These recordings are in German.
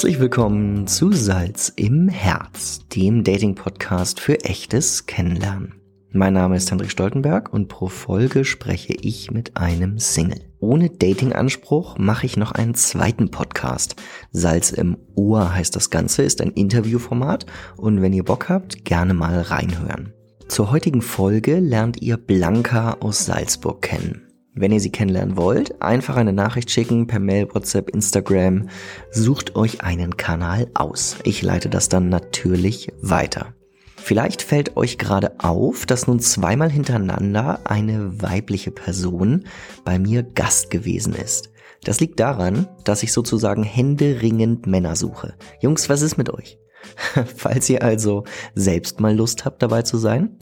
Herzlich willkommen zu Salz im Herz, dem Dating-Podcast für echtes Kennenlernen. Mein Name ist Hendrik Stoltenberg und pro Folge spreche ich mit einem Single. Ohne Dating-Anspruch mache ich noch einen zweiten Podcast. Salz im Ohr heißt das Ganze, ist ein Interviewformat und wenn ihr Bock habt, gerne mal reinhören. Zur heutigen Folge lernt ihr Blanca aus Salzburg kennen. Wenn ihr sie kennenlernen wollt, einfach eine Nachricht schicken per Mail, WhatsApp, Instagram. Sucht euch einen Kanal aus. Ich leite das dann natürlich weiter. Vielleicht fällt euch gerade auf, dass nun zweimal hintereinander eine weibliche Person bei mir Gast gewesen ist. Das liegt daran, dass ich sozusagen händeringend Männer suche. Jungs, was ist mit euch? Falls ihr also selbst mal Lust habt, dabei zu sein,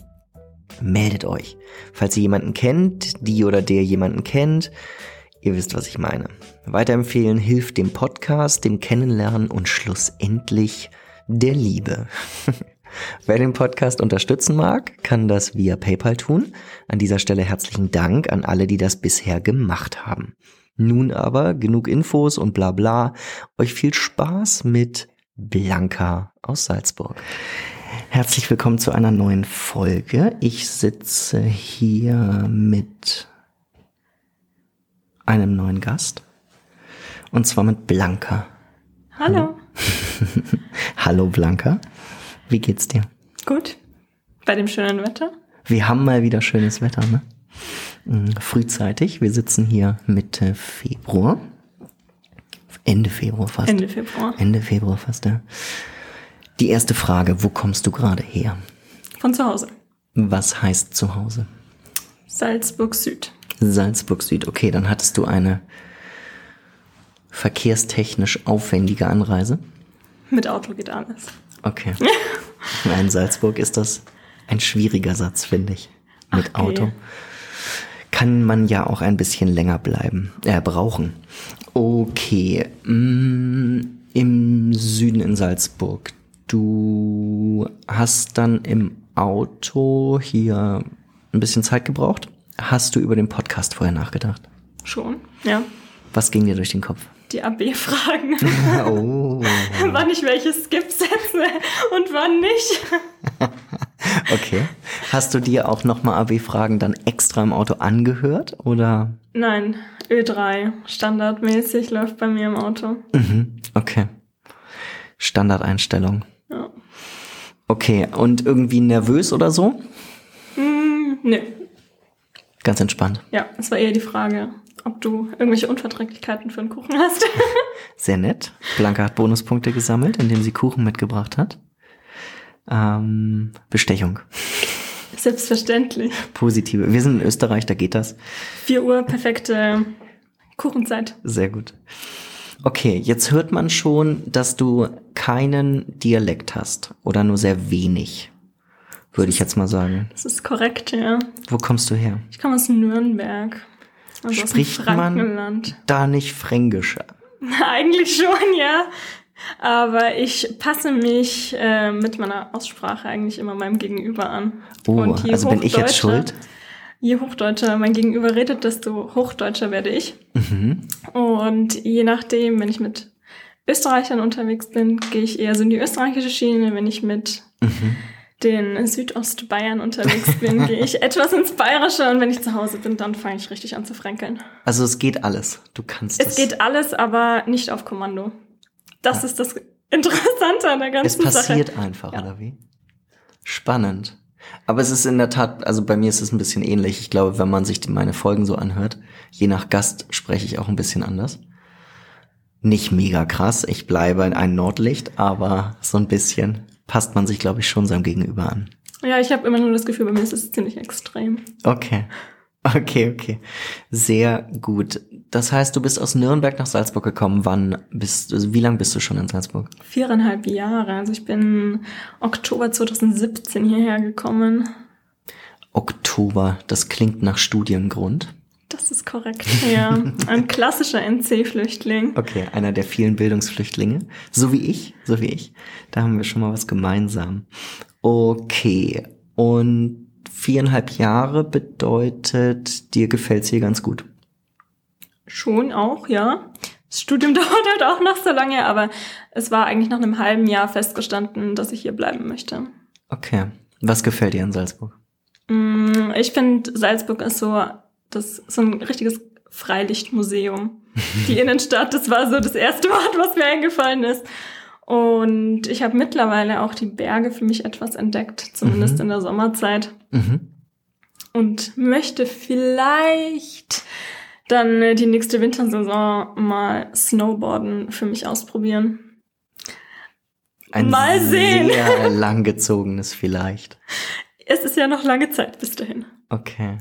meldet euch. Falls ihr jemanden kennt, die oder der jemanden kennt, ihr wisst, was ich meine. Weiterempfehlen hilft dem Podcast, dem Kennenlernen und schlussendlich der Liebe. Wer den Podcast unterstützen mag, kann das via PayPal tun. An dieser Stelle herzlichen Dank an alle, die das bisher gemacht haben. Nun aber genug Infos und bla bla. Euch viel Spaß mit Blanca aus Salzburg. Herzlich willkommen zu einer neuen Folge. Ich sitze hier mit einem neuen Gast. Und zwar mit Blanca. Hallo. Hallo Blanca. Wie geht's dir? Gut. Bei dem schönen Wetter? Wir haben mal wieder schönes Wetter, ne? Mhm, frühzeitig. Wir sitzen hier Mitte Februar. Ende Februar fast. Ende Februar. Ende Februar fast, ja. Die erste Frage, wo kommst du gerade her? Von zu Hause. Was heißt zu Hause? Salzburg Süd. Salzburg Süd. Okay, dann hattest du eine verkehrstechnisch aufwendige Anreise. Mit Auto geht alles. Okay. In Salzburg ist das ein schwieriger Satz, finde ich. Mit Ach, okay. Auto. Kann man ja auch ein bisschen länger bleiben, äh, brauchen. Okay. Mm, Im Süden in Salzburg. Du hast dann im Auto hier ein bisschen Zeit gebraucht. Hast du über den Podcast vorher nachgedacht? Schon, ja. Was ging dir durch den Kopf? Die AB-Fragen. Oh. wann ich welche Skip setze und wann nicht. Okay. Hast du dir auch nochmal AB-Fragen dann extra im Auto angehört oder? Nein, Ö3. Standardmäßig läuft bei mir im Auto. Mhm. Okay. Standardeinstellung. Okay. Und irgendwie nervös oder so? Hm, nö. Ganz entspannt. Ja, es war eher die Frage, ob du irgendwelche Unverträglichkeiten für einen Kuchen hast. Sehr nett. Blanca hat Bonuspunkte gesammelt, indem sie Kuchen mitgebracht hat. Ähm, Bestechung. Selbstverständlich. Positive. Wir sind in Österreich, da geht das. 4 Uhr, perfekte Kuchenzeit. Sehr gut. Okay, jetzt hört man schon, dass du keinen Dialekt hast oder nur sehr wenig, würde ich jetzt mal sagen. Das ist korrekt, ja. Wo kommst du her? Ich komme aus Nürnberg. Also Spricht aus man da nicht Fränkisch? Eigentlich schon, ja. Aber ich passe mich äh, mit meiner Aussprache eigentlich immer meinem Gegenüber an. Oh, also bin ich jetzt schuld? Je hochdeutscher mein Gegenüber redet, desto hochdeutscher werde ich. Mhm. Und je nachdem, wenn ich mit Österreichern unterwegs bin, gehe ich eher so in die österreichische Schiene. Wenn ich mit Mhm. den Südostbayern unterwegs bin, gehe ich etwas ins Bayerische. Und wenn ich zu Hause bin, dann fange ich richtig an zu fränkeln. Also es geht alles. Du kannst Es geht alles, aber nicht auf Kommando. Das ist das Interessante an der Es ganzen Sache. passiert einfach, Ja. oder wie? Spannend. Aber es ist in der Tat, also bei mir ist es ein bisschen ähnlich. Ich glaube, wenn man sich meine Folgen so anhört, je nach Gast spreche ich auch ein bisschen anders. Nicht mega krass, ich bleibe ein Nordlicht, aber so ein bisschen passt man sich, glaube ich, schon seinem Gegenüber an. Ja, ich habe immer nur das Gefühl, bei mir ist es ziemlich extrem. Okay. Okay, okay. Sehr gut. Das heißt, du bist aus Nürnberg nach Salzburg gekommen. Wann bist du, wie lange bist du schon in Salzburg? Viereinhalb Jahre. Also ich bin Oktober 2017 hierher gekommen. Oktober, das klingt nach Studiengrund. Das ist korrekt. Ja, ein klassischer NC-Flüchtling. Okay, einer der vielen Bildungsflüchtlinge. So wie ich, so wie ich. Da haben wir schon mal was gemeinsam. Okay, und viereinhalb Jahre bedeutet, dir gefällt's hier ganz gut. Schon auch, ja. Das Studium dauert halt auch noch so lange, aber es war eigentlich nach einem halben Jahr festgestanden, dass ich hier bleiben möchte. Okay. Was gefällt dir an Salzburg? Mm, Ich finde, Salzburg ist so, das, so ein richtiges Freilichtmuseum. Die Innenstadt, das war so das erste Wort, was mir eingefallen ist. Und ich habe mittlerweile auch die Berge für mich etwas entdeckt, zumindest Mhm. in der Sommerzeit. Mhm. Und möchte vielleicht dann die nächste Wintersaison mal Snowboarden für mich ausprobieren. Ein Mal sehen. sehr langgezogenes vielleicht. Es ist ja noch lange Zeit bis dahin. Okay.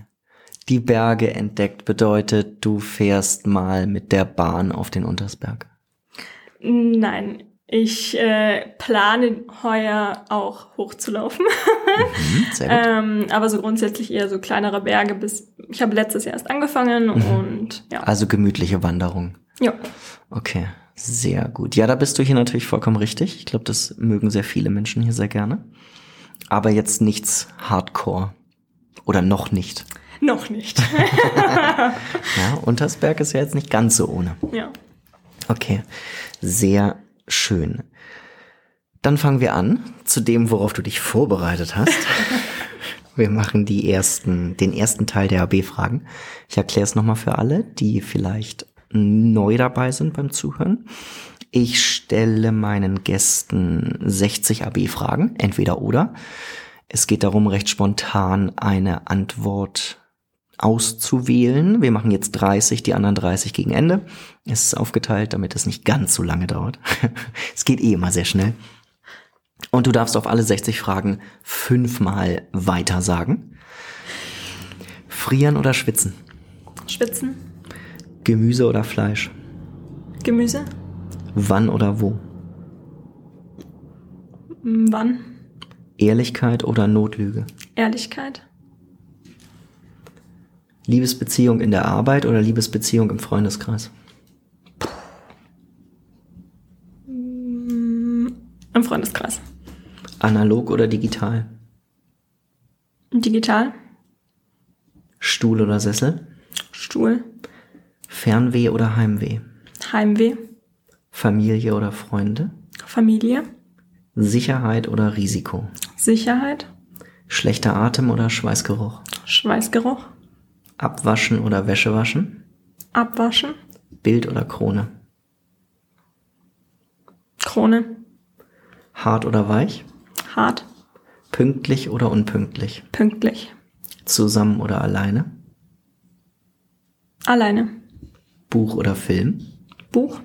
Die Berge entdeckt bedeutet, du fährst mal mit der Bahn auf den Untersberg. Nein, ich äh, plane heuer auch hochzulaufen. Mhm, sehr gut. ähm, aber so grundsätzlich eher so kleinere Berge bis. Ich habe letztes Jahr erst angefangen Mhm. und ja. Also gemütliche Wanderung. ja. Okay, sehr gut. Ja, da bist du hier natürlich vollkommen richtig. Ich glaube, das mögen sehr viele Menschen hier sehr gerne. Aber jetzt nichts Hardcore. Oder noch nicht. Noch nicht. Ja, Untersberg ist ja jetzt nicht ganz so ohne. ja. Okay, sehr schön. Dann fangen wir an zu dem, worauf du dich vorbereitet hast. Wir machen die ersten, den ersten Teil der AB-Fragen. Ich erkläre es nochmal für alle, die vielleicht neu dabei sind beim Zuhören. Ich stelle meinen Gästen 60 AB-Fragen, entweder oder. Es geht darum, recht spontan eine Antwort auszuwählen. Wir machen jetzt 30, die anderen 30 gegen Ende. Es ist aufgeteilt, damit es nicht ganz so lange dauert. es geht eh immer sehr schnell. Und du darfst auf alle 60 Fragen fünfmal weiter sagen. Frieren oder schwitzen? Schwitzen, Gemüse oder Fleisch? Gemüse, Wann oder wo? Wann, Ehrlichkeit oder Notlüge? Ehrlichkeit, Liebesbeziehung in der Arbeit oder Liebesbeziehung im Freundeskreis? im Freundeskreis, Analog oder digital? digital, Stuhl oder Sessel? Stuhl, Fernweh oder Heimweh? Heimweh, Familie oder Freunde? Familie, Sicherheit oder Risiko? Sicherheit, Schlechter Atem oder Schweißgeruch? Schweißgeruch, Abwaschen oder Wäsche waschen? Abwaschen, Bild oder Krone? Krone, Hart oder weich? hart, Pünktlich oder unpünktlich? pünktlich, Zusammen oder alleine? alleine, Buch oder Film? Buch,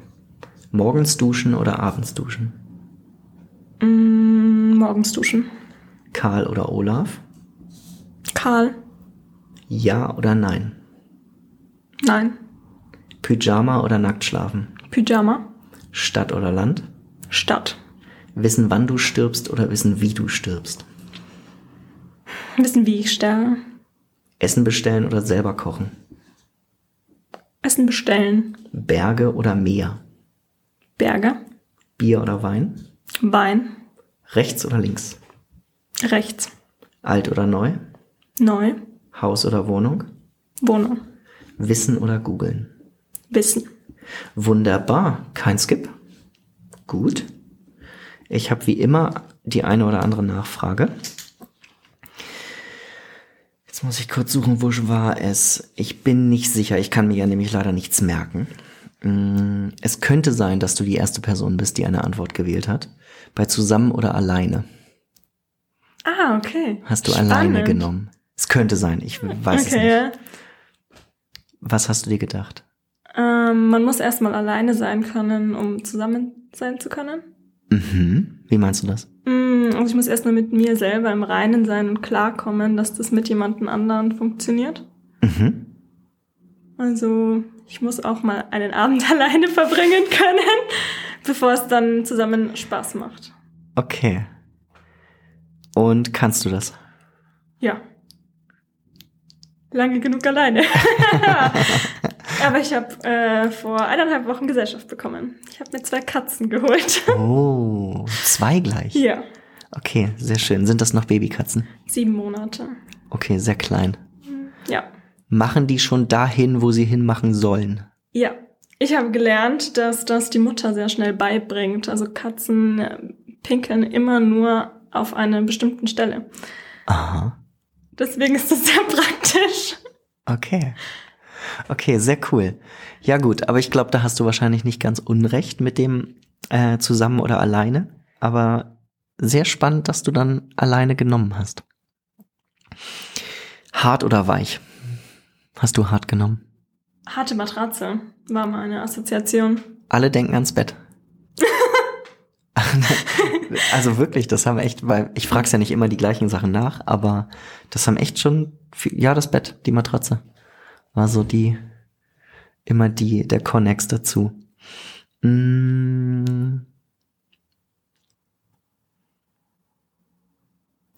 Morgens duschen oder abends duschen? mm, morgens duschen, Karl oder Olaf? Karl, Ja oder nein? nein, Pyjama oder nackt schlafen? Pyjama, Stadt oder Land? Stadt, Wissen, wann du stirbst oder wissen, wie du stirbst? wissen, wie ich sterbe, Essen bestellen oder selber kochen? Essen bestellen, Berge oder Meer? Berge, Bier oder Wein? Wein, Rechts oder links? rechts, Alt oder neu? neu, Haus oder Wohnung? Wohnung, Wissen oder googeln? Wissen, Wunderbar, kein Skip. Gut. Ich habe wie immer die eine oder andere Nachfrage. Jetzt muss ich kurz suchen, wo war es. Ich bin nicht sicher, ich kann mir ja nämlich leider nichts merken. Mm, Es könnte sein, dass du die erste Person bist, die eine Antwort gewählt hat. Bei zusammen oder alleine. Ah, okay. Hast du Spannend. alleine genommen. Es könnte sein, ich weiß es Okay, nicht. ja. Was hast du dir gedacht? Ähm, man muss erstmal alleine sein können, um zusammen sein zu können. Mhm. Wie meinst du das? Mm, Also ich muss erstmal mit mir selber im Reinen sein und klarkommen, dass das mit jemandem anderen funktioniert. Mhm. Also ich muss auch mal einen Abend alleine verbringen können, bevor es dann zusammen Spaß macht. Okay. Und kannst du das? Ja. Lange genug alleine. Aber ich habe äh, vor eineinhalb Wochen Gesellschaft bekommen. Ich habe mir zwei Katzen geholt. Oh, zwei gleich. ja. Okay, sehr schön. Sind das noch Babykatzen? Sieben Monate. Okay, sehr klein. Ja. Machen die schon dahin, wo sie hinmachen sollen? Ja. Ich habe gelernt, dass das die Mutter sehr schnell beibringt. Also Katzen äh, pinkeln immer nur auf einer bestimmten Stelle. Aha. Deswegen ist das sehr praktisch. Okay. Okay, sehr cool. Ja gut, aber ich glaube, da hast du wahrscheinlich nicht ganz unrecht mit dem äh, zusammen oder alleine. Aber sehr spannend, dass du dann alleine genommen hast. Hart oder weich? Hast du hart genommen? Harte Matratze war meine Assoziation. Alle denken ans Bett. Also wirklich, das haben echt, weil ich frag's ja nicht immer die gleichen Sachen nach, aber das haben echt schon, viel, ja, das Bett, die Matratze, war so die, immer die, der Connex dazu. Hm.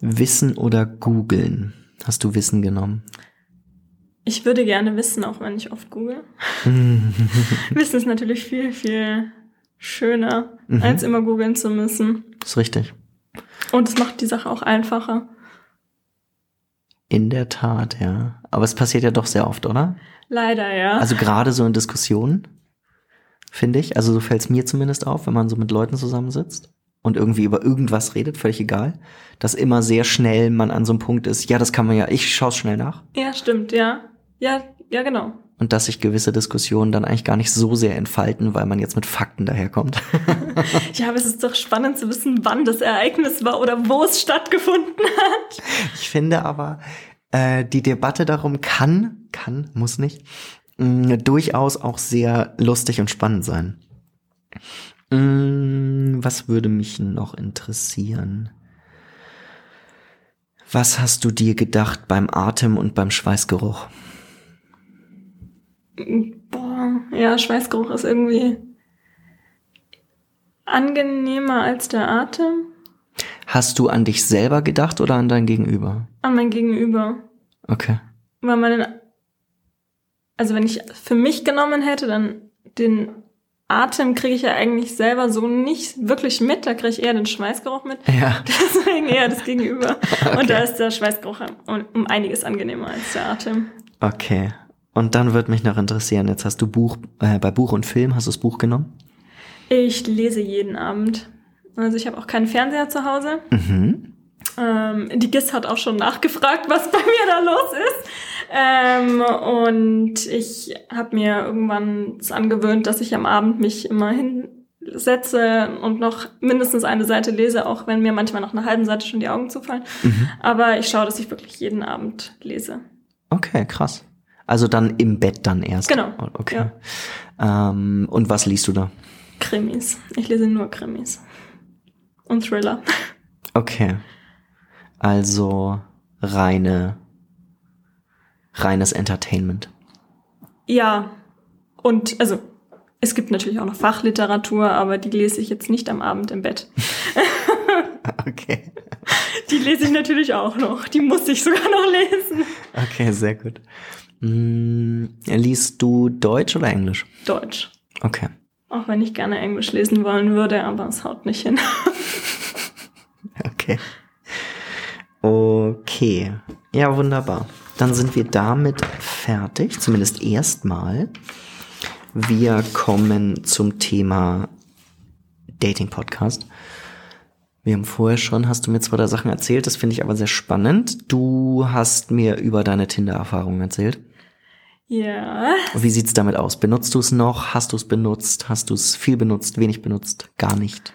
Wissen oder googeln? Hast du Wissen genommen? Ich würde gerne wissen, auch wenn ich oft google. wissen ist natürlich viel, viel schöner, mhm. als immer googeln zu müssen. Das ist richtig. Und es macht die Sache auch einfacher. In der Tat, ja. Aber es passiert ja doch sehr oft, oder? Leider, ja. Also gerade so in Diskussionen, finde ich. Also so fällt es mir zumindest auf, wenn man so mit Leuten zusammensitzt und irgendwie über irgendwas redet, völlig egal, dass immer sehr schnell man an so einem Punkt ist, ja, das kann man ja, ich schaue es schnell nach. Ja, stimmt, ja. Ja, ja, genau. Und dass sich gewisse Diskussionen dann eigentlich gar nicht so sehr entfalten, weil man jetzt mit Fakten daherkommt. ja, aber es ist doch spannend zu wissen, wann das Ereignis war oder wo es stattgefunden hat. Ich finde aber, äh, die Debatte darum kann, kann, muss nicht, mh, durchaus auch sehr lustig und spannend sein. Mh, was würde mich noch interessieren? Was hast du dir gedacht beim Atem und beim Schweißgeruch? Boah, ja, Schweißgeruch ist irgendwie angenehmer als der Atem. Hast du an dich selber gedacht oder an dein Gegenüber? An mein Gegenüber. Okay. Weil man, also wenn ich für mich genommen hätte, dann den Atem kriege ich ja eigentlich selber so nicht wirklich mit. Da kriege ich eher den Schweißgeruch mit. Ja. Deswegen eher das Gegenüber. Okay. Und da ist der Schweißgeruch um einiges angenehmer als der Atem. Okay. Und dann wird mich noch interessieren, jetzt hast du Buch, äh, bei Buch und Film, hast du das Buch genommen? Ich lese jeden Abend. Also ich habe auch keinen Fernseher zu Hause. Mhm. Ähm, die GIS hat auch schon nachgefragt, was bei mir da los ist. Ähm, und ich habe mir irgendwann angewöhnt, dass ich am Abend mich immer hinsetze und noch mindestens eine Seite lese, auch wenn mir manchmal nach einer halben Seite schon die Augen zufallen. Mhm. Aber ich schaue, dass ich wirklich jeden Abend lese. Okay, krass. Also dann im Bett dann erst. Genau. Okay. Ja. Ähm, und was liest du da? Krimis. Ich lese nur Krimis. Und Thriller. Okay. Also reine, reines Entertainment. Ja. Und also es gibt natürlich auch noch Fachliteratur, aber die lese ich jetzt nicht am Abend im Bett. okay. Die lese ich natürlich auch noch. Die muss ich sogar noch lesen. Okay, sehr gut. Hm, liest du Deutsch oder Englisch? Deutsch. Okay. Auch wenn ich gerne Englisch lesen wollen würde, aber es haut nicht hin. okay. Okay. Ja, wunderbar. Dann sind wir damit fertig, zumindest erstmal. Wir kommen zum Thema Dating Podcast. Wir haben vorher schon, hast du mir zwei, drei Sachen erzählt, das finde ich aber sehr spannend. Du hast mir über deine Tinder-Erfahrungen erzählt. Ja. Wie sieht's damit aus? Benutzt du es noch? Hast du es benutzt? Hast du es viel benutzt? Wenig benutzt? Gar nicht?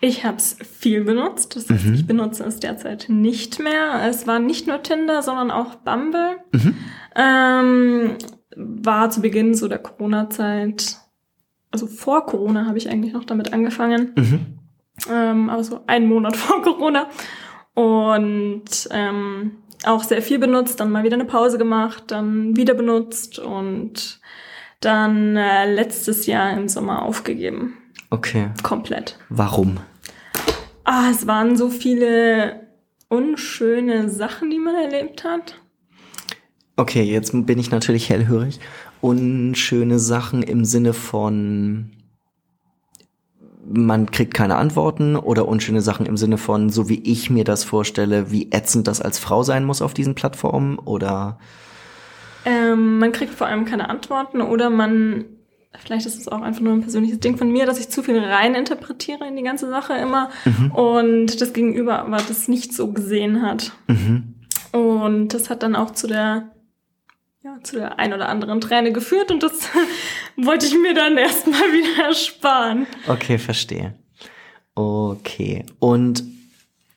Ich habe es viel benutzt. Das heißt, mhm. ich benutze es derzeit nicht mehr. Es war nicht nur Tinder, sondern auch Bumble. Mhm. Ähm, war zu Beginn so der Corona-Zeit, also vor Corona habe ich eigentlich noch damit angefangen. Mhm. Ähm, aber so einen Monat vor Corona. Und ähm, auch sehr viel benutzt, dann mal wieder eine Pause gemacht, dann wieder benutzt und dann äh, letztes Jahr im Sommer aufgegeben. Okay. Komplett. Warum? Ah, es waren so viele unschöne Sachen, die man erlebt hat. Okay, jetzt bin ich natürlich hellhörig. Unschöne Sachen im Sinne von man kriegt keine Antworten oder unschöne Sachen im Sinne von, so wie ich mir das vorstelle, wie ätzend das als Frau sein muss auf diesen Plattformen oder? Ähm, man kriegt vor allem keine Antworten oder man vielleicht ist es auch einfach nur ein persönliches Ding von mir, dass ich zu viel rein interpretiere in die ganze Sache immer mhm. und das Gegenüber aber das nicht so gesehen hat. Mhm. Und das hat dann auch zu der ja, zu der ein oder anderen Träne geführt und das wollte ich mir dann erstmal wieder ersparen. Okay, verstehe. Okay. Und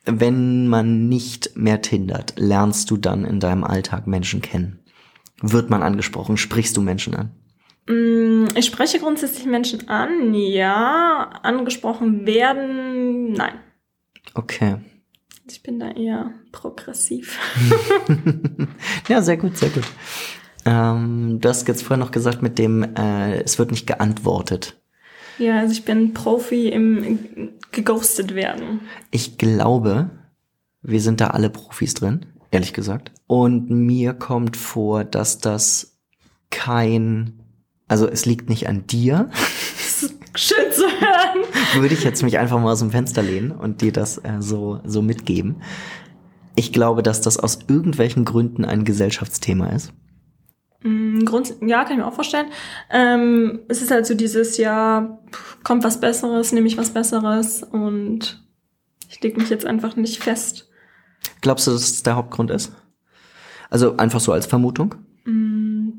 wenn man nicht mehr tindert, lernst du dann in deinem Alltag Menschen kennen? Wird man angesprochen? Sprichst du Menschen an? Mm, ich spreche grundsätzlich Menschen an, ja. Angesprochen werden, nein. Okay. Ich bin da eher progressiv. ja, sehr gut, sehr gut. Ähm, du hast jetzt vorher noch gesagt mit dem, äh, es wird nicht geantwortet. Ja, also ich bin Profi im geghostet werden. Ich glaube, wir sind da alle Profis drin, ehrlich gesagt. Und mir kommt vor, dass das kein, also es liegt nicht an dir. Schön zu hören. Würde ich jetzt mich einfach mal aus dem Fenster lehnen und dir das äh, so, so mitgeben. Ich glaube, dass das aus irgendwelchen Gründen ein Gesellschaftsthema ist. Mm, Grund, ja, kann ich mir auch vorstellen. Ähm, es ist halt so dieses, ja, kommt was Besseres, nehme ich was Besseres und ich leg mich jetzt einfach nicht fest. Glaubst du, dass das der Hauptgrund ist? Also einfach so als Vermutung? Mm,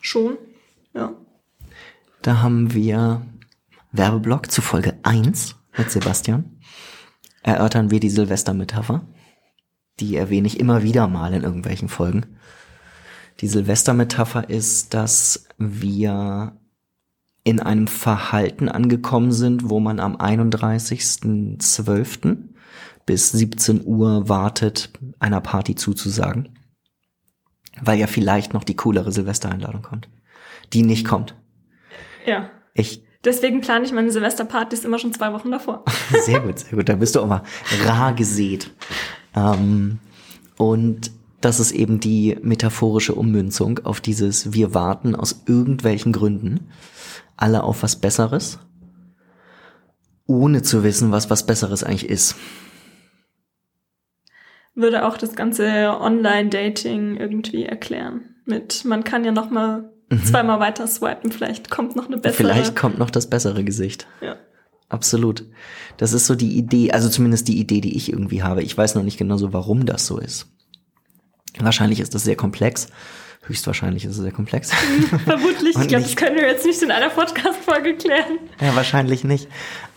schon, ja. Da haben wir Werbeblock zu Folge 1 mit Sebastian. Erörtern wir die Silvestermetapher. Die erwähne ich immer wieder mal in irgendwelchen Folgen. Die Silvestermetapher ist, dass wir in einem Verhalten angekommen sind, wo man am 31.12. bis 17 Uhr wartet, einer Party zuzusagen. Weil ja vielleicht noch die coolere Silvestereinladung kommt. Die nicht kommt. Ja. Ich Deswegen plane ich meine Silvesterpartys immer schon zwei Wochen davor. sehr gut, sehr gut. Da bist du auch mal rar gesät. Ähm, und das ist eben die metaphorische Ummünzung auf dieses Wir warten aus irgendwelchen Gründen alle auf was Besseres, ohne zu wissen, was was Besseres eigentlich ist. Würde auch das ganze Online-Dating irgendwie erklären. Mit, man kann ja noch mal mhm. zweimal weiter swipen, vielleicht kommt noch eine bessere. Vielleicht kommt noch das bessere Gesicht. Ja. Absolut. Das ist so die Idee, also zumindest die Idee, die ich irgendwie habe. Ich weiß noch nicht genau so, warum das so ist. Wahrscheinlich ist das sehr komplex. Höchstwahrscheinlich ist es sehr komplex. Vermutlich. ich glaube, das können wir jetzt nicht in einer Podcast-Folge klären. Ja, wahrscheinlich nicht.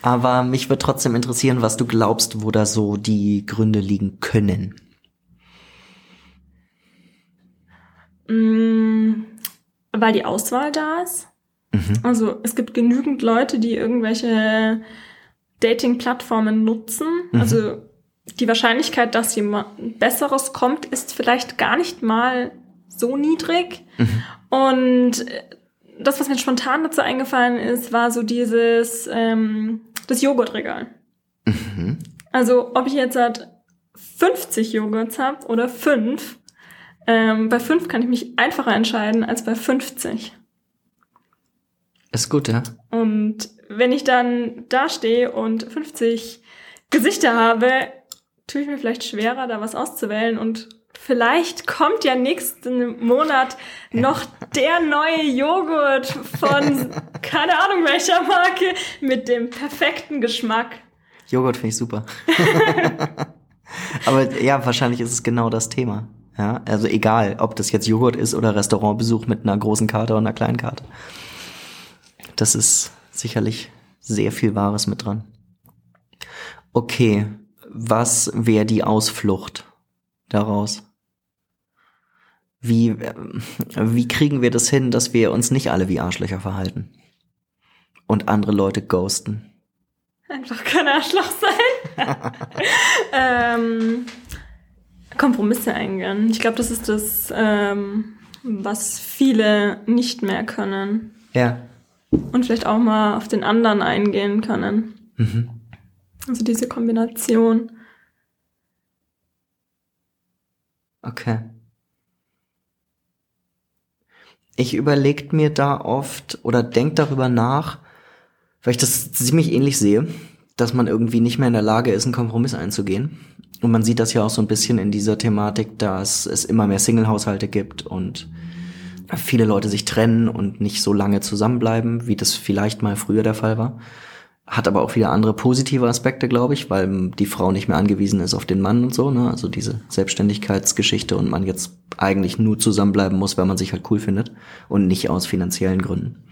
Aber mich würde trotzdem interessieren, was du glaubst, wo da so die Gründe liegen können. Mm, weil die Auswahl da ist. Mhm. Also es gibt genügend Leute, die irgendwelche Dating-Plattformen nutzen. Mhm. Also die Wahrscheinlichkeit, dass jemand Besseres kommt, ist vielleicht gar nicht mal so niedrig. Mhm. Und das, was mir spontan dazu eingefallen ist, war so dieses ähm, das Joghurtregal. Mhm. Also ob ich jetzt halt 50 Joghurts habe oder 5, ähm, bei 5 kann ich mich einfacher entscheiden als bei 50. Ist gut, ja. Und wenn ich dann da stehe und 50 Gesichter habe, tue ich mir vielleicht schwerer, da was auszuwählen und vielleicht kommt ja nächsten Monat noch der neue Joghurt von keine Ahnung welcher Marke mit dem perfekten Geschmack. Joghurt finde ich super. Aber ja, wahrscheinlich ist es genau das Thema. Ja, also egal, ob das jetzt Joghurt ist oder Restaurantbesuch mit einer großen Karte oder einer kleinen Karte. Das ist sicherlich sehr viel Wahres mit dran. Okay, was wäre die Ausflucht daraus? Wie, äh, wie kriegen wir das hin, dass wir uns nicht alle wie Arschlöcher verhalten? Und andere Leute ghosten? Einfach kein Arschloch sein. ähm, Kompromisse eingehen. Ich glaube, das ist das, ähm, was viele nicht mehr können. Ja. Und vielleicht auch mal auf den anderen eingehen können. Mhm. Also diese Kombination. Okay. Ich überlege mir da oft oder denk darüber nach, weil ich das ziemlich ähnlich sehe, dass man irgendwie nicht mehr in der Lage ist, einen Kompromiss einzugehen. Und man sieht das ja auch so ein bisschen in dieser Thematik, dass es immer mehr Single-Haushalte gibt und viele Leute sich trennen und nicht so lange zusammenbleiben, wie das vielleicht mal früher der Fall war. Hat aber auch wieder andere positive Aspekte, glaube ich, weil die Frau nicht mehr angewiesen ist auf den Mann und so, ne? Also diese Selbstständigkeitsgeschichte und man jetzt eigentlich nur zusammenbleiben muss, weil man sich halt cool findet und nicht aus finanziellen Gründen.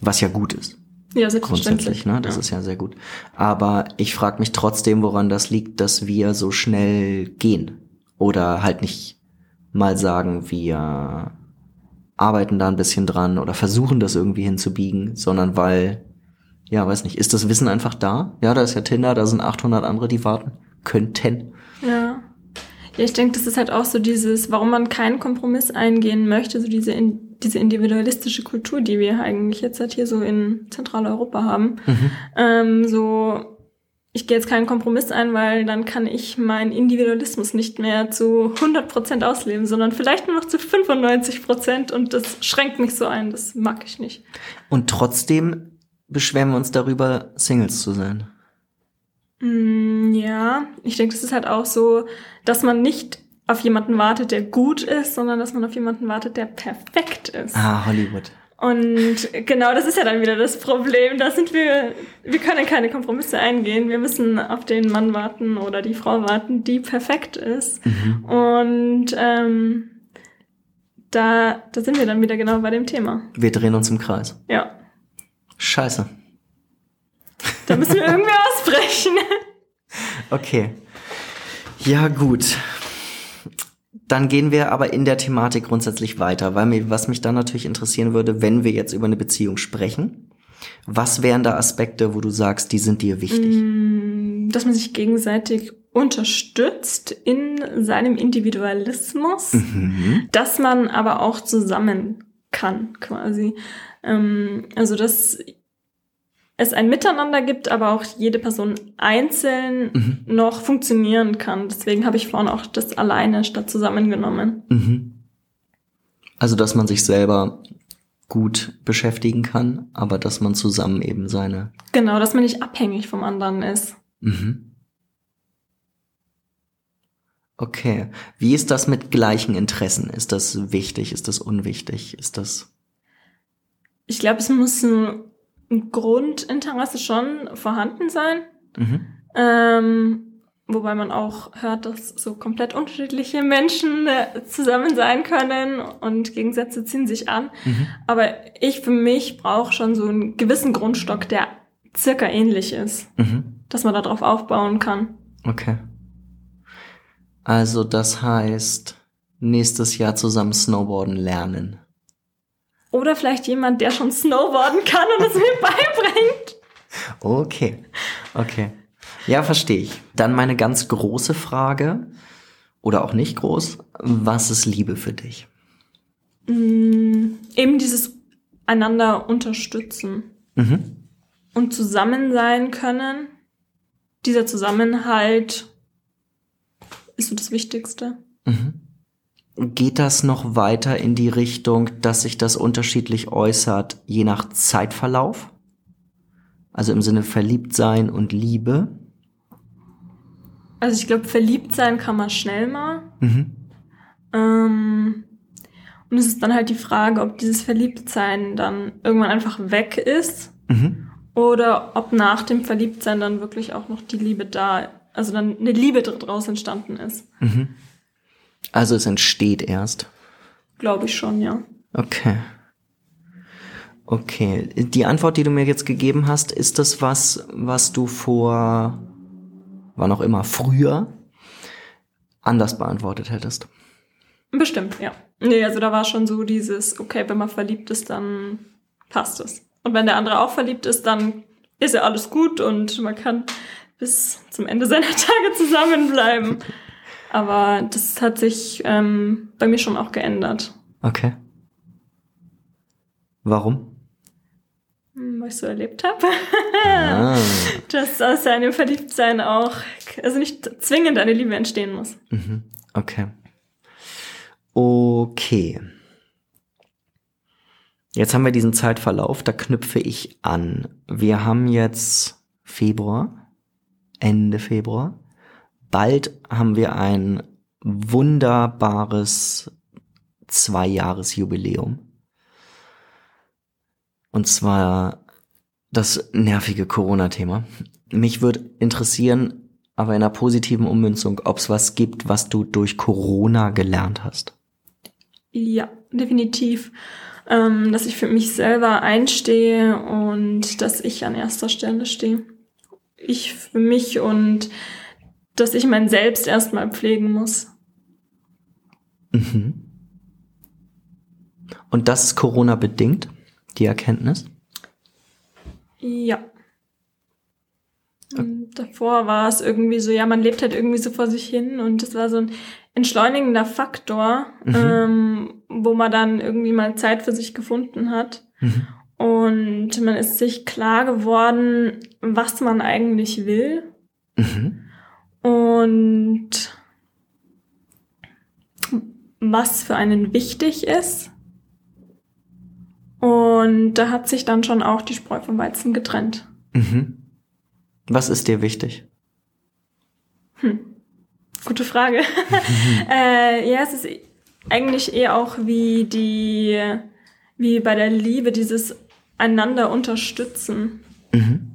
Was ja gut ist. Ja, selbstverständlich. Grundsätzlich, ne? Das ja. ist ja sehr gut. Aber ich frage mich trotzdem, woran das liegt, dass wir so schnell gehen. Oder halt nicht mal sagen, wir arbeiten da ein bisschen dran oder versuchen das irgendwie hinzubiegen, sondern weil, ja, weiß nicht, ist das Wissen einfach da? Ja, da ist ja Tinder, da sind 800 andere, die warten könnten. Ja. Ja, ich denke, das ist halt auch so dieses, warum man keinen Kompromiss eingehen möchte, so diese, in, diese individualistische Kultur, die wir eigentlich jetzt halt hier so in Zentraleuropa haben. Mhm. Ähm, so, ich gehe jetzt keinen Kompromiss ein, weil dann kann ich meinen Individualismus nicht mehr zu 100% ausleben, sondern vielleicht nur noch zu 95% und das schränkt mich so ein, das mag ich nicht. Und trotzdem beschweren wir uns darüber, Singles zu sein. Mm, ja, ich denke, das ist halt auch so, dass man nicht auf jemanden wartet, der gut ist, sondern dass man auf jemanden wartet, der perfekt ist. Ah, Hollywood. Und genau das ist ja dann wieder das Problem. Da sind wir, wir können keine Kompromisse eingehen. Wir müssen auf den Mann warten oder die Frau warten, die perfekt ist. Mhm. Und ähm, da, da sind wir dann wieder genau bei dem Thema. Wir drehen uns im Kreis. Ja, Scheiße. da müssen wir irgendwie ausbrechen. Okay. Ja, gut. Dann gehen wir aber in der Thematik grundsätzlich weiter, weil mir, was mich dann natürlich interessieren würde, wenn wir jetzt über eine Beziehung sprechen, was wären da Aspekte, wo du sagst, die sind dir wichtig? Mm, Dass man sich gegenseitig unterstützt in seinem Individualismus, Mhm. dass man aber auch zusammen kann, quasi. Ähm, also, dass es ein Miteinander gibt, aber auch jede Person einzeln Mhm. noch funktionieren kann. Deswegen habe ich vorhin auch das alleine statt zusammengenommen. Mhm. Also, dass man sich selber gut beschäftigen kann, aber dass man zusammen eben seine. Genau, dass man nicht abhängig vom anderen ist. Mhm. Okay. Wie ist das mit gleichen Interessen? Ist das wichtig? Ist das unwichtig? Ist das. Ich glaube, es muss ein, ein Grundinteresse schon vorhanden sein. Mhm. Ähm, wobei man auch hört, dass so komplett unterschiedliche Menschen äh, zusammen sein können und Gegensätze ziehen sich an. Mhm. Aber ich für mich brauche schon so einen gewissen Grundstock, der circa ähnlich ist, Mhm. dass man darauf aufbauen kann. Okay. Also das heißt, nächstes Jahr zusammen Snowboarden lernen. Oder vielleicht jemand, der schon Snowboarden kann und es mir beibringt. Okay. Okay. Ja, verstehe ich. Dann meine ganz große Frage, oder auch nicht groß, was ist Liebe für dich? Mm, eben dieses einander unterstützen Mhm. und zusammen sein können. Dieser Zusammenhalt ist so das Wichtigste. Mhm. Geht das noch weiter in die Richtung, dass sich das unterschiedlich äußert, je nach Zeitverlauf? Also im Sinne verliebt sein und Liebe? Also ich glaube, verliebt sein kann man schnell mal. Mhm. Ähm, und es ist dann halt die Frage, ob dieses Verliebtsein dann irgendwann einfach weg ist Mhm. oder ob nach dem Verliebtsein dann wirklich auch noch die Liebe da, also dann eine Liebe daraus entstanden ist. Mhm. Also es entsteht erst. Glaube ich schon, ja. Okay. Okay. Die Antwort, die du mir jetzt gegeben hast, ist das was, was du vor, wann auch immer, früher anders beantwortet hättest? Bestimmt, ja. Nee, also da war schon so dieses, okay, wenn man verliebt ist, dann passt es. Und wenn der andere auch verliebt ist, dann ist ja alles gut und man kann bis zum Ende seiner Tage zusammenbleiben. Aber das hat sich ähm, bei mir schon auch geändert. Okay. Warum? Hm, Was ich so erlebt habe. Ah. Dass aus seinem Verliebtsein auch, also nicht zwingend eine Liebe entstehen muss. Mhm. Okay. Okay. Jetzt haben wir diesen Zeitverlauf, da knüpfe ich an. Wir haben jetzt Februar, Ende Februar. Bald haben wir ein wunderbares Zweijahresjubiläum. Und zwar das nervige Corona-Thema. Mich würde interessieren, aber in einer positiven Ummünzung, ob es was gibt, was du durch Corona gelernt hast. Ja, definitiv. Ähm, dass ich für mich selber einstehe und dass ich an erster Stelle stehe. Ich für mich und dass ich mein Selbst erstmal pflegen muss. Mhm. Und das ist Corona bedingt, die Erkenntnis? Ja. Und davor war es irgendwie so, ja, man lebt halt irgendwie so vor sich hin und das war so ein entschleunigender Faktor, mhm. ähm, wo man dann irgendwie mal Zeit für sich gefunden hat. Mhm. Und man ist sich klar geworden, was man eigentlich will. Mhm. Und was für einen wichtig ist. Und da hat sich dann schon auch die Spreu vom Weizen getrennt. Mhm. Was ist dir wichtig? Hm. Gute Frage. äh, ja, es ist eigentlich eher auch wie die, wie bei der Liebe, dieses einander unterstützen. Mhm.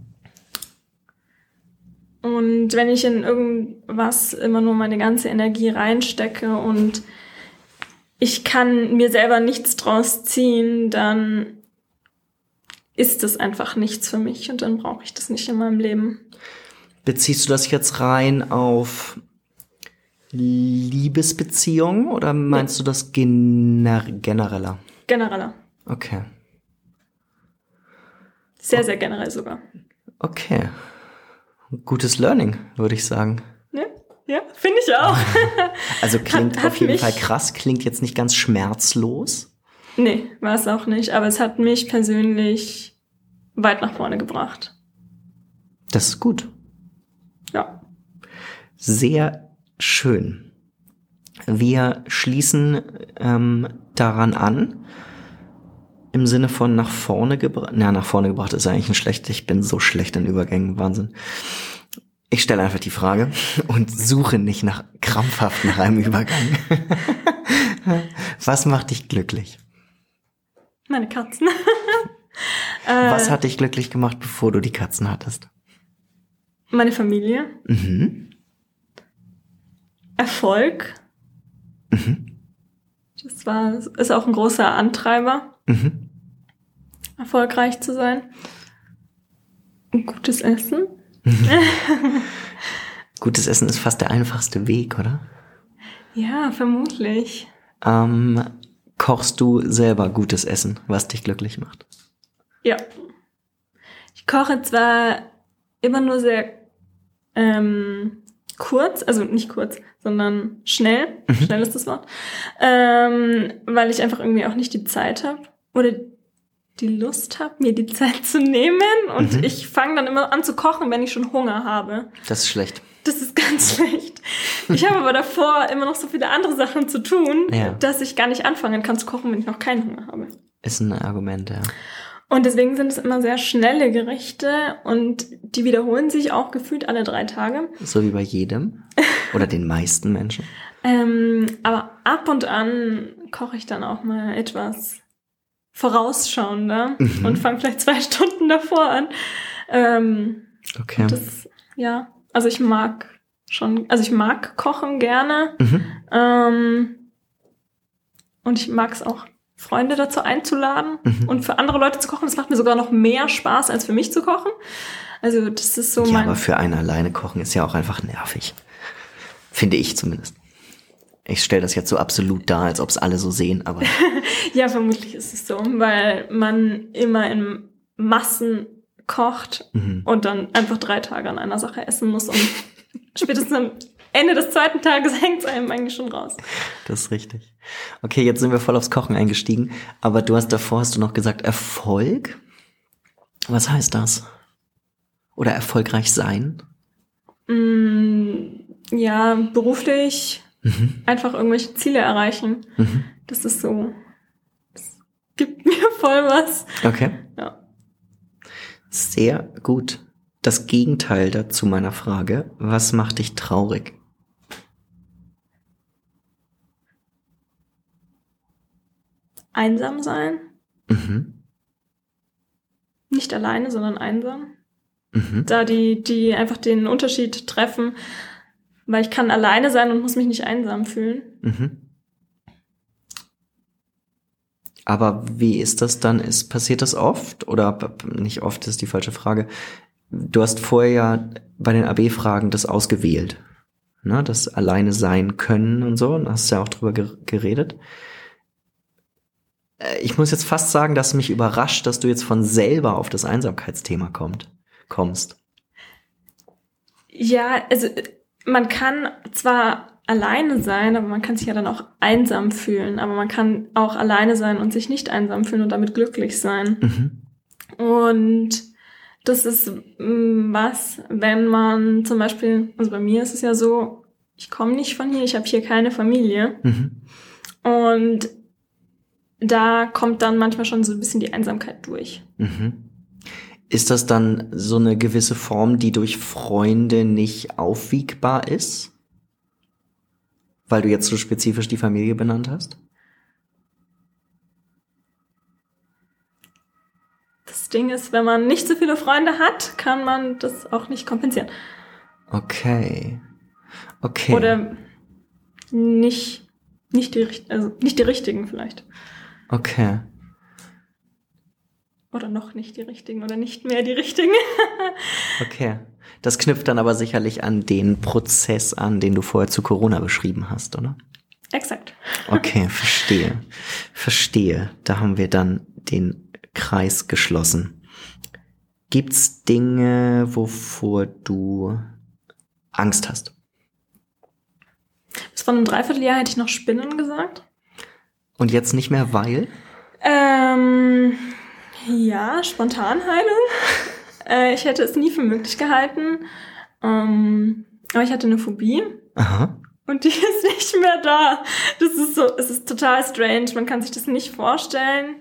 Und wenn ich in irgendwas immer nur meine ganze Energie reinstecke und ich kann mir selber nichts draus ziehen, dann ist es einfach nichts für mich und dann brauche ich das nicht in meinem Leben. Beziehst du das jetzt rein auf Liebesbeziehungen oder meinst nee. du das gener genereller? Genereller. Okay. Sehr, sehr generell sogar. Okay. Gutes Learning, würde ich sagen. Ja, ja finde ich auch. also klingt hat, auf jeden Fall krass, klingt jetzt nicht ganz schmerzlos. Nee, war es auch nicht, aber es hat mich persönlich weit nach vorne gebracht. Das ist gut. Ja. Sehr schön. Wir schließen ähm, daran an. Im Sinne von nach vorne gebracht. Na, nach vorne gebracht ist eigentlich ein schlecht. Ich bin so schlecht in Übergängen. Wahnsinn. Ich stelle einfach die Frage und suche nicht nach krampfhaft nach einem Übergang. Was macht dich glücklich? Meine Katzen. Was hat dich glücklich gemacht, bevor du die Katzen hattest? Meine Familie. Mhm. Erfolg. Mhm. Das war, ist auch ein großer Antreiber. Mhm. Erfolgreich zu sein. Ein gutes Essen. Gutes Essen ist fast der einfachste Weg, oder? Ja, vermutlich. Ähm, kochst du selber gutes Essen, was dich glücklich macht? Ja. Ich koche zwar immer nur sehr ähm, kurz, also nicht kurz, sondern schnell, mhm. schnell ist das Wort, ähm, weil ich einfach irgendwie auch nicht die Zeit habe oder die Lust habe, mir die Zeit zu nehmen und mhm. ich fange dann immer an zu kochen, wenn ich schon Hunger habe. Das ist schlecht. Das ist ganz schlecht. Ich habe aber davor immer noch so viele andere Sachen zu tun, ja. dass ich gar nicht anfangen kann zu kochen, wenn ich noch keinen Hunger habe. Ist ein Argument, ja. Und deswegen sind es immer sehr schnelle Gerichte und die wiederholen sich auch gefühlt alle drei Tage. So wie bei jedem oder den meisten Menschen. ähm, aber ab und an koche ich dann auch mal etwas vorausschauender mhm. und fange vielleicht zwei Stunden davor an. Ähm, okay. Das, ja, also ich mag schon, also ich mag kochen gerne. Mhm. Ähm, und ich mag es auch Freunde dazu einzuladen mhm. und für andere Leute zu kochen. Das macht mir sogar noch mehr Spaß, als für mich zu kochen. Also das ist so ja, mein... aber für einen alleine kochen ist ja auch einfach nervig. Finde ich zumindest. Ich stelle das jetzt so absolut dar, als ob es alle so sehen, aber... ja, vermutlich ist es so, weil man immer in Massen kocht mhm. und dann einfach drei Tage an einer Sache essen muss und spätestens am Ende des zweiten Tages hängt es einem eigentlich schon raus. Das ist richtig. Okay, jetzt sind wir voll aufs Kochen eingestiegen, aber du hast davor hast du noch gesagt Erfolg. Was heißt das? Oder erfolgreich sein? Mm, ja, beruflich mhm. einfach irgendwelche Ziele erreichen. Mhm. Das ist so. Das gibt mir voll was. Okay. Ja. Sehr gut. Das Gegenteil dazu meiner Frage, was macht dich traurig? einsam sein. Mhm. nicht alleine, sondern einsam. Mhm. Da die, die einfach den Unterschied treffen, weil ich kann alleine sein und muss mich nicht einsam fühlen. Mhm. Aber wie ist das dann? Ist, passiert das oft? Oder nicht oft ist die falsche Frage. Du hast vorher ja bei den AB-Fragen das ausgewählt. Ne? Das alleine sein können und so. Und hast ja auch drüber ge- geredet. Äh, Ich muss jetzt fast sagen, dass mich überrascht, dass du jetzt von selber auf das Einsamkeitsthema kommt, kommst. Ja, also man kann zwar alleine sein, aber man kann sich ja dann auch einsam fühlen. Aber man kann auch alleine sein und sich nicht einsam fühlen und damit glücklich sein. Mhm. Und das ist mm, was, wenn man zum Beispiel, also bei mir ist es ja so, ich komme nicht von hier, ich habe hier keine Familie. Mhm. Und da kommt dann manchmal schon so ein bisschen die Einsamkeit durch. Mhm. Ist das dann so eine gewisse Form, die durch Freunde nicht aufwiegbar ist? Weil du jetzt so spezifisch die Familie benannt hast? Das Ding ist, wenn man nicht so viele Freunde hat, kann man das auch nicht kompensieren. Okay. Okay. Oder nicht, nicht die, also nicht die richtigen vielleicht. Okay. Oder noch nicht die richtigen oder nicht mehr die richtigen. Okay. Das knüpft dann aber sicherlich an den Prozess an, den du vorher zu Corona beschrieben hast, oder? Exakt. Okay, verstehe. Verstehe. Da haben wir dann den Kreis geschlossen. Gibt's Dinge, wovor du Angst hast? Bis vor einem Dreivierteljahr hätte ich noch Spinnen gesagt. Und jetzt nicht mehr, weil? Ähm, ja, Spontanheilung. äh, ich hätte es nie für möglich gehalten. Ähm, aber ich hatte eine Phobie Aha. und die ist nicht mehr da. Das ist so, es ist total strange. Man kann sich das nicht vorstellen.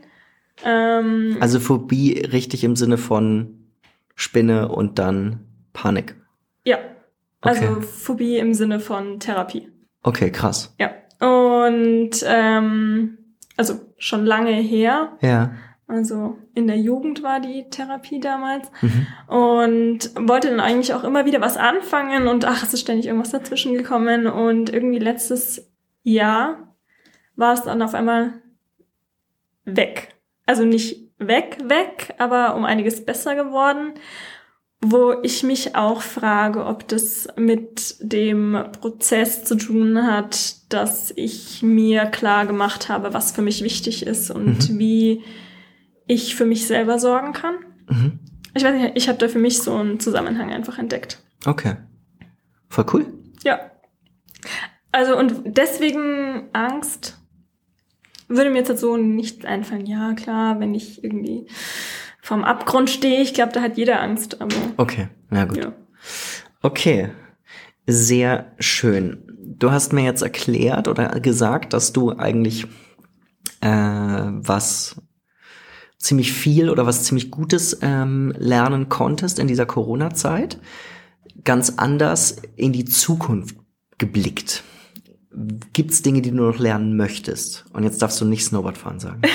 Ähm, Also Phobie richtig im Sinne von Spinne und dann Panik. ja. Also Okay. Phobie im Sinne von Therapie. Okay, krass. Ja. Und ähm, also schon lange her. Ja. Also in der Jugend war die Therapie damals. Mhm. und wollte dann eigentlich auch immer wieder was anfangen und ach, es ist ständig irgendwas dazwischen gekommen und irgendwie letztes Jahr war es dann auf einmal weg. Also nicht weg, weg, aber um einiges besser geworden, wo ich mich auch frage, ob das mit dem Prozess zu tun hat, dass ich mir klar gemacht habe, was für mich wichtig ist und Mhm. wie ich für mich selber sorgen kann. Mhm. Ich weiß nicht, ich habe da für mich so einen Zusammenhang einfach entdeckt. Okay. Voll cool. Ja. Also und deswegen Angst würde mir jetzt halt so nicht einfallen. Ja, klar, wenn ich irgendwie vom Abgrund stehe, ich glaube, da hat jeder Angst, aber Okay, na gut. ja. Okay, sehr schön. Du hast mir jetzt erklärt oder gesagt, dass du eigentlich äh, was ziemlich viel oder was ziemlich Gutes ähm, lernen konntest in dieser Corona-Zeit. Ganz anders in die Zukunft geblickt. Gibt's Dinge, die du noch lernen möchtest? Und jetzt darfst du nicht Snowboard fahren sagen.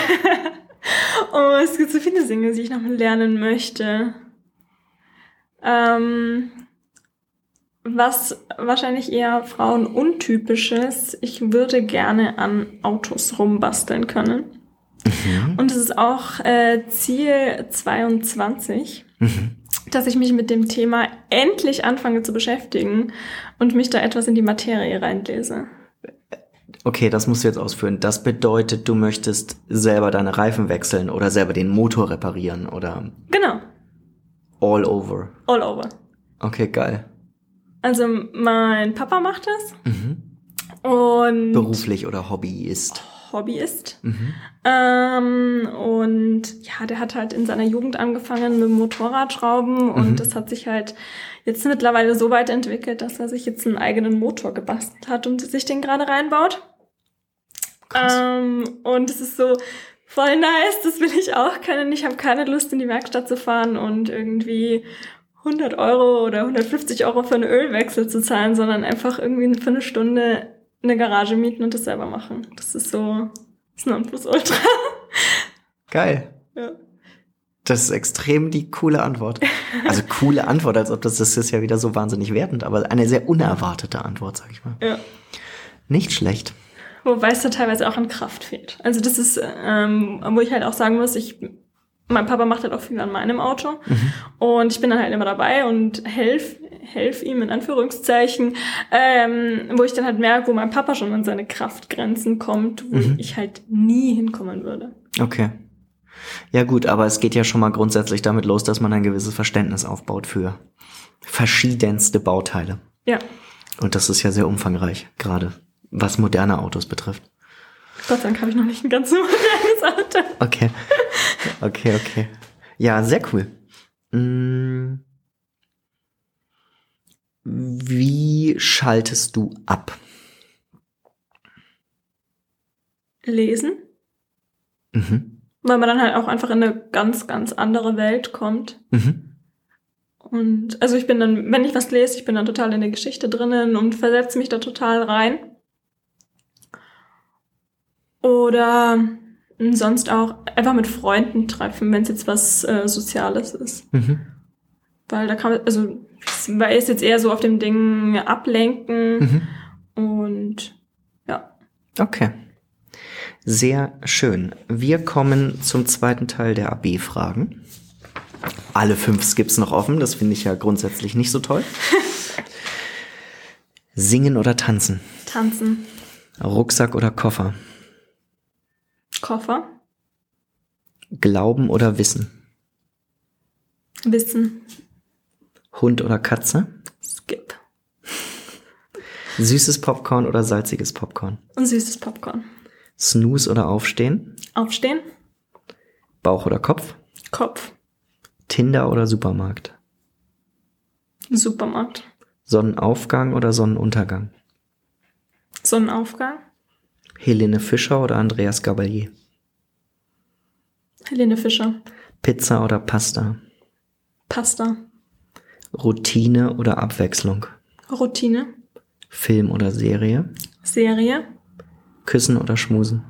Oh, es gibt so viele Dinge, die ich noch lernen möchte. Ähm, was wahrscheinlich eher frauenuntypisches, ich würde gerne an Autos rumbasteln können. Mhm. Und es ist auch äh, Ziel 22, Mhm. dass ich mich mit dem Thema endlich anfange zu beschäftigen und mich da etwas in die Materie reinlese. Okay, das musst du jetzt ausführen. Das bedeutet, du möchtest selber deine Reifen wechseln oder selber den Motor reparieren oder Genau, all over. all over. Okay, geil. Also mein Papa macht das Mhm. und Beruflich oder Hobby ist. Hobbyist. Mhm. Ähm, und ja, der hat halt in seiner Jugend angefangen mit Motorradschrauben und Mhm. das hat sich halt jetzt mittlerweile so weit entwickelt, dass er sich jetzt einen eigenen Motor gebastelt hat und sich den gerade reinbaut. Ähm, und es ist so voll nice, das will ich auch können. Ich habe keine Lust, in die Werkstatt zu fahren und irgendwie 100 Euro oder 150 Euro für einen Ölwechsel zu zahlen, sondern einfach irgendwie für eine Stunde eine Garage mieten und das selber machen. Das ist so das Nonplusultra. Geil. ja. Das ist extrem die coole Antwort. Also coole Antwort, als ob das, das ist ja wieder so wahnsinnig wertend, aber eine sehr unerwartete Antwort, sag ich mal. Ja. Nicht schlecht. Wobei es da teilweise auch an Kraft fehlt. Also das ist, ähm, wo ich halt auch sagen muss, ich, mein Papa macht halt auch viel an meinem Auto und ich bin dann halt immer dabei und helf, helf ihm in Anführungszeichen, ähm, wo ich dann halt merke, wo mein Papa schon an seine Kraftgrenzen kommt, wo ich halt nie hinkommen würde. Okay. Ja gut, aber es geht ja schon mal grundsätzlich damit los, dass man ein gewisses Verständnis aufbaut für verschiedenste Bauteile. Ja, Und das ist ja sehr umfangreich, gerade was moderne Autos betrifft. Gott sei Dank habe ich noch nicht ein ganz so modernes Auto. Okay. Okay, okay. Ja, sehr cool. Mm. Wie schaltest du ab? Lesen, Mhm. weil man dann halt auch einfach in eine ganz, ganz andere Welt kommt. Mhm. Und also ich bin dann, wenn ich was lese, ich bin dann total in der Geschichte drinnen und versetze mich da total rein. Oder mm, sonst auch einfach mit Freunden treffen, wenn es jetzt was äh, Soziales ist. Mhm. Weil da kann man, also weil ist jetzt eher so auf dem Ding ablenken Mhm. und ja. Okay. Sehr schön. Wir kommen zum zweiten Teil der AB-Fragen. Alle fünf Skips noch offen, das finde ich ja grundsätzlich nicht so toll. Singen oder tanzen? Tanzen, Rucksack oder Koffer? Koffer, Glauben oder Wissen? Wissen, Hund oder Katze? Skip Süßes Popcorn oder salziges Popcorn? und süßes Popcorn. Snooze oder Aufstehen? Aufstehen, Bauch oder Kopf? Kopf, Tinder oder Supermarkt? Supermarkt, Sonnenaufgang oder Sonnenuntergang? Sonnenaufgang, Helene Fischer oder Andreas Gabalier? Helene Fischer, Pizza oder Pasta? Pasta, Routine oder Abwechslung? Routine, Film oder Serie? Serie, Küssen oder Schmusen?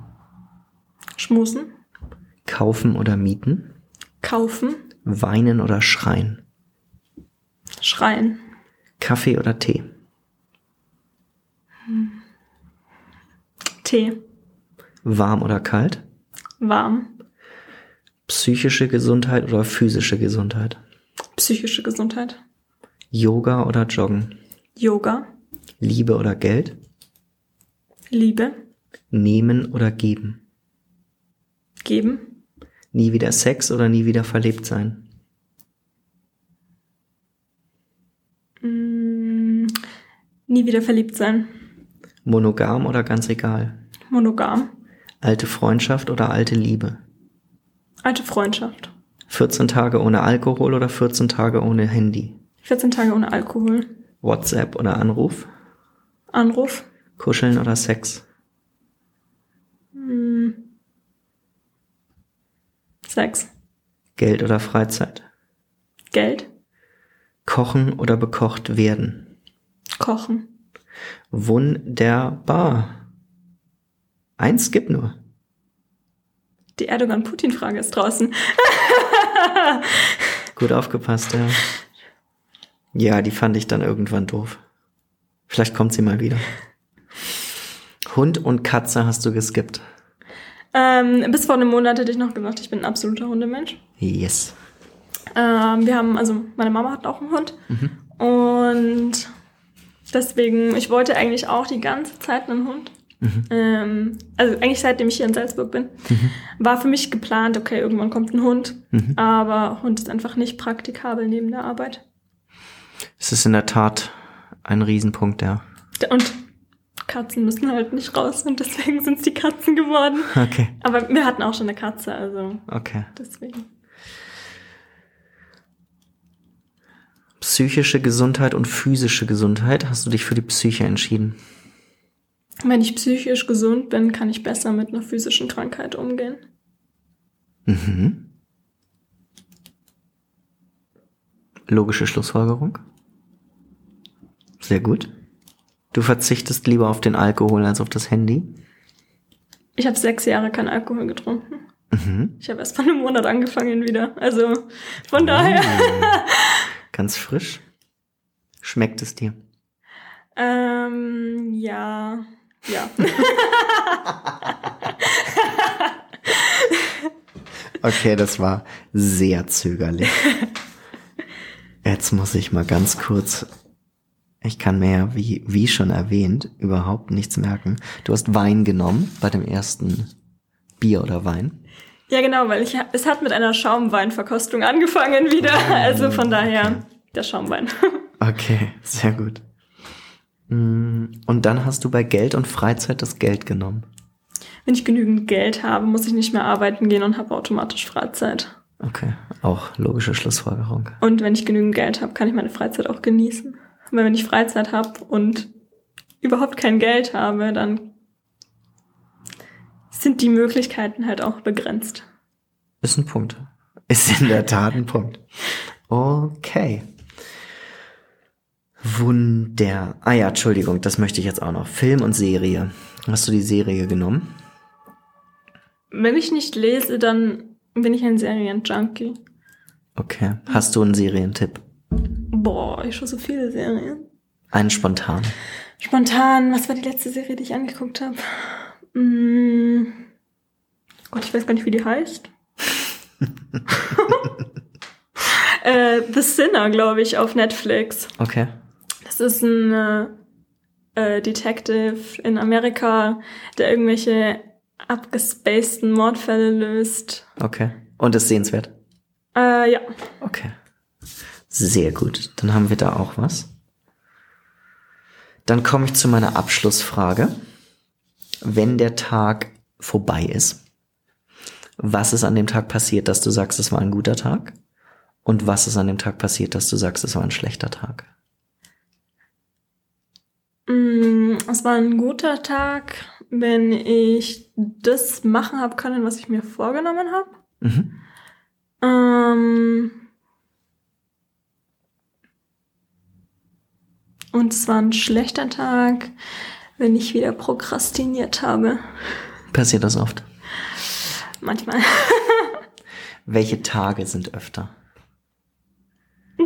Schmusen, Kaufen oder mieten? kaufen, Weinen oder schreien? schreien, Kaffee oder Tee? Tee, Warm oder kalt? warm, Psychische Gesundheit oder physische Gesundheit? psychische Gesundheit, Yoga oder Joggen? Yoga, Liebe oder Geld? Liebe, Nehmen oder geben? geben, Nie wieder Sex oder nie wieder verlebt sein? mm, nie wieder verliebt sein, Monogam oder ganz egal? monogam, Alte Freundschaft oder alte Liebe? alte Freundschaft, 14 Tage ohne Alkohol oder 14 Tage ohne Handy? 14 Tage ohne Alkohol, WhatsApp oder Anruf? Anruf, Kuscheln oder Sex? mm, Sex, Geld oder Freizeit? Geld, Kochen oder bekocht werden? kochen, Wunderbar. Eins gibt nur. die Erdogan-Putin-Frage ist draußen. Gut aufgepasst, ja. Ja, die fand ich dann irgendwann doof. Vielleicht kommt sie mal wieder. Hund und Katze hast du geskippt. Ähm, bis vor einem Monat hätte ich noch gesagt, ich bin ein absoluter Hundemensch. Yes. Ähm, wir haben, also meine Mama hat auch einen Hund. Und deswegen, ich wollte eigentlich auch die ganze Zeit einen Hund. Ähm, also eigentlich seitdem ich hier in Salzburg bin, war für mich geplant, okay, irgendwann kommt ein Hund. Aber Hund ist einfach nicht praktikabel neben der Arbeit. Es ist in der Tat ein Riesenpunkt, ja. Und Katzen müssen halt nicht raus und deswegen sind es die Katzen geworden. Okay, Aber wir hatten auch schon eine Katze, also okay. deswegen. Psychische Gesundheit und physische Gesundheit. Hast du dich für die Psyche entschieden? Wenn ich psychisch gesund bin, kann ich besser mit einer physischen Krankheit umgehen. Mhm. Logische Schlussfolgerung. Sehr gut. Du verzichtest lieber auf den Alkohol als auf das Handy. Ich habe sechs Jahre keinen Alkohol getrunken. Mhm. Ich habe erst vor einem Monat angefangen wieder. Also von daher. Oh. Ganz frisch. Schmeckt es dir? Ähm, ja. Ja. okay, das war sehr zögerlich. Jetzt muss ich mal ganz kurz. Ich kann mir wie, wie schon erwähnt, überhaupt nichts merken. Du hast Wein genommen bei dem ersten Bier oder Wein. Ja, genau, weil ich, es hat mit einer Schaumweinverkostung angefangen wieder. Oh, also von daher okay. der Schaumwein. Okay, sehr gut. Mm, und dann hast du bei Geld und Freizeit das Geld genommen. Wenn ich genügend Geld habe, muss ich nicht mehr arbeiten gehen und habe automatisch Freizeit. Okay, auch logische Schlussfolgerung. Und wenn ich genügend Geld habe, kann ich meine Freizeit auch genießen. Weil wenn ich Freizeit habe und überhaupt kein Geld habe, dann sind die Möglichkeiten halt auch begrenzt. Ist ein Punkt. Ist in der Tat ein Punkt. Okay. Wunder. Ah ja, Entschuldigung, das möchte ich jetzt auch noch. Film und Serie. Hast du die Serie genommen? Wenn ich nicht lese, dann bin ich ein Serienjunkie. Okay. Hast du einen Serientipp? Boah, ich schaue so viele Serien. Einen spontan. Spontan, was war die letzte Serie, die ich angeguckt habe? Hm. Gott, ich weiß gar nicht, wie die heißt. äh, The Sinner, glaube ich, auf Netflix. Okay. Das ist ein äh, äh, Detective in Amerika, der irgendwelche abgespaceden Mordfälle löst. Okay. Und ist sehenswert? Äh, ja. Okay. Sehr gut. Dann haben wir da auch was. Dann komme ich zu meiner Abschlussfrage. Wenn der Tag vorbei ist, was ist an dem Tag passiert, dass du sagst, es war ein guter Tag? Und was ist an dem Tag passiert, dass du sagst, es war ein schlechter Tag? Mm, es war ein guter Tag, wenn ich das machen habe können, was ich mir vorgenommen habe. Mhm. Ähm und es war ein schlechter Tag, wenn ich wieder prokrastiniert habe. Passiert das oft? Manchmal. Welche Tage sind öfter?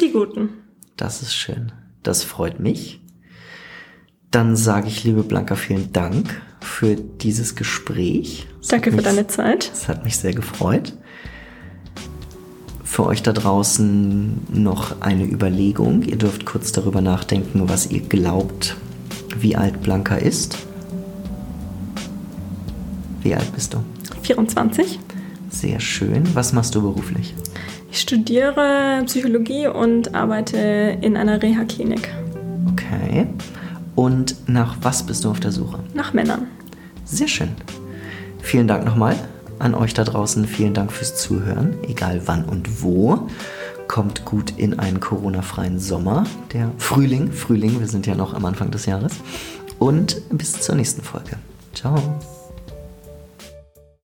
Die guten. Das ist schön. Das freut mich. Dann sage ich, liebe Blanca, vielen Dank für dieses Gespräch. Danke für mich, deine Zeit. Es hat mich sehr gefreut. Für euch da draußen noch eine Überlegung. Ihr dürft kurz darüber nachdenken, was ihr glaubt, wie alt Blanca ist. Wie alt bist du? 24. Sehr schön. Was machst du beruflich? Ich studiere Psychologie und arbeite in einer Reha-Klinik. Okay. Und nach was bist du auf der Suche? Nach Männern. Sehr schön. Vielen Dank nochmal an euch da draußen. Vielen Dank fürs Zuhören, egal wann und wo. Kommt gut in einen Corona-freien Sommer, der Frühling, Frühling, wir sind ja noch am Anfang des Jahres. Und bis zur nächsten Folge. Ciao.